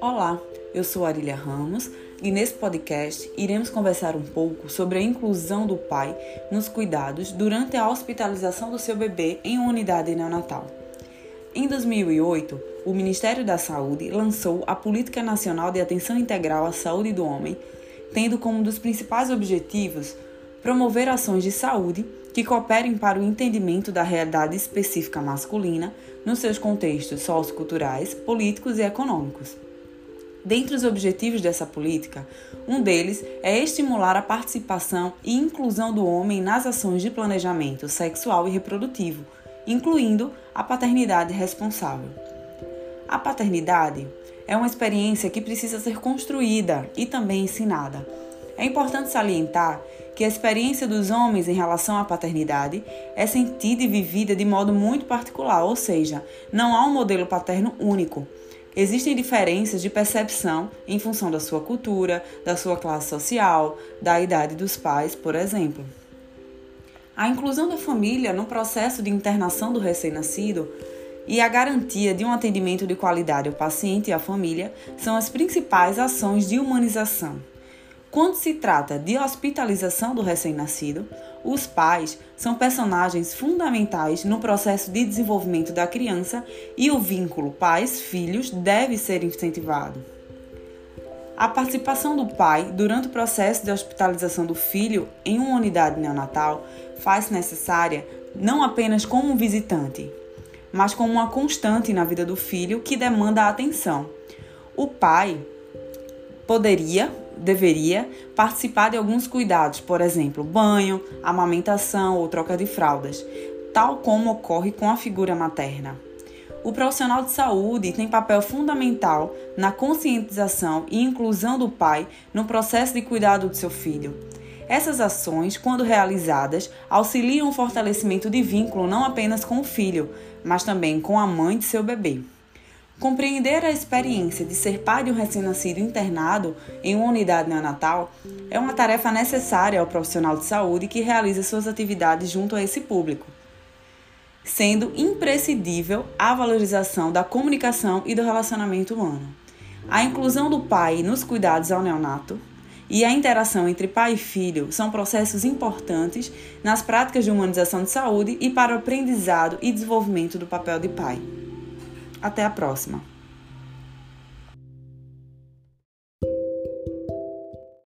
Olá, eu sou Arília Ramos e nesse podcast iremos conversar um pouco sobre a inclusão do pai nos cuidados durante a hospitalização do seu bebê em uma unidade neonatal. Em 2008, o Ministério da Saúde lançou a Política Nacional de Atenção Integral à Saúde do Homem, tendo como um dos principais objetivos promover ações de saúde que cooperem para o entendimento da realidade específica masculina nos seus contextos socioculturais, políticos e econômicos. Dentre os objetivos dessa política, um deles é estimular a participação e inclusão do homem nas ações de planejamento sexual e reprodutivo, incluindo a paternidade responsável. A paternidade é uma experiência que precisa ser construída e também ensinada. É importante salientar que a experiência dos homens em relação à paternidade é sentida e vivida de modo muito particular, ou seja, não há um modelo paterno único. Existem diferenças de percepção em função da sua cultura, da sua classe social, da idade dos pais, por exemplo. A inclusão da família no processo de internação do recém-nascido e a garantia de um atendimento de qualidade ao paciente e à família são as principais ações de humanização. Quando se trata de hospitalização do recém-nascido, os pais são personagens fundamentais no processo de desenvolvimento da criança e o vínculo pais-filhos deve ser incentivado. A participação do pai durante o processo de hospitalização do filho em uma unidade neonatal faz-se necessária não apenas como um visitante, mas como uma constante na vida do filho que demanda atenção. O pai poderia, deveria participar de alguns cuidados, por exemplo, banho, amamentação ou troca de fraldas, tal como ocorre com a figura materna. O profissional de saúde tem papel fundamental na conscientização e inclusão do pai no processo de cuidado do seu filho. Essas ações, quando realizadas, auxiliam o fortalecimento de vínculo não apenas com o filho, mas também com a mãe de seu bebê. Compreender a experiência de ser pai de um recém-nascido internado em uma unidade neonatal é uma tarefa necessária ao profissional de saúde que realiza suas atividades junto a esse público, sendo imprescindível a valorização da comunicação e do relacionamento humano. A inclusão do pai nos cuidados ao neonato e a interação entre pai e filho são processos importantes nas práticas de humanização de saúde e para o aprendizado e desenvolvimento do papel de pai. Até a próxima!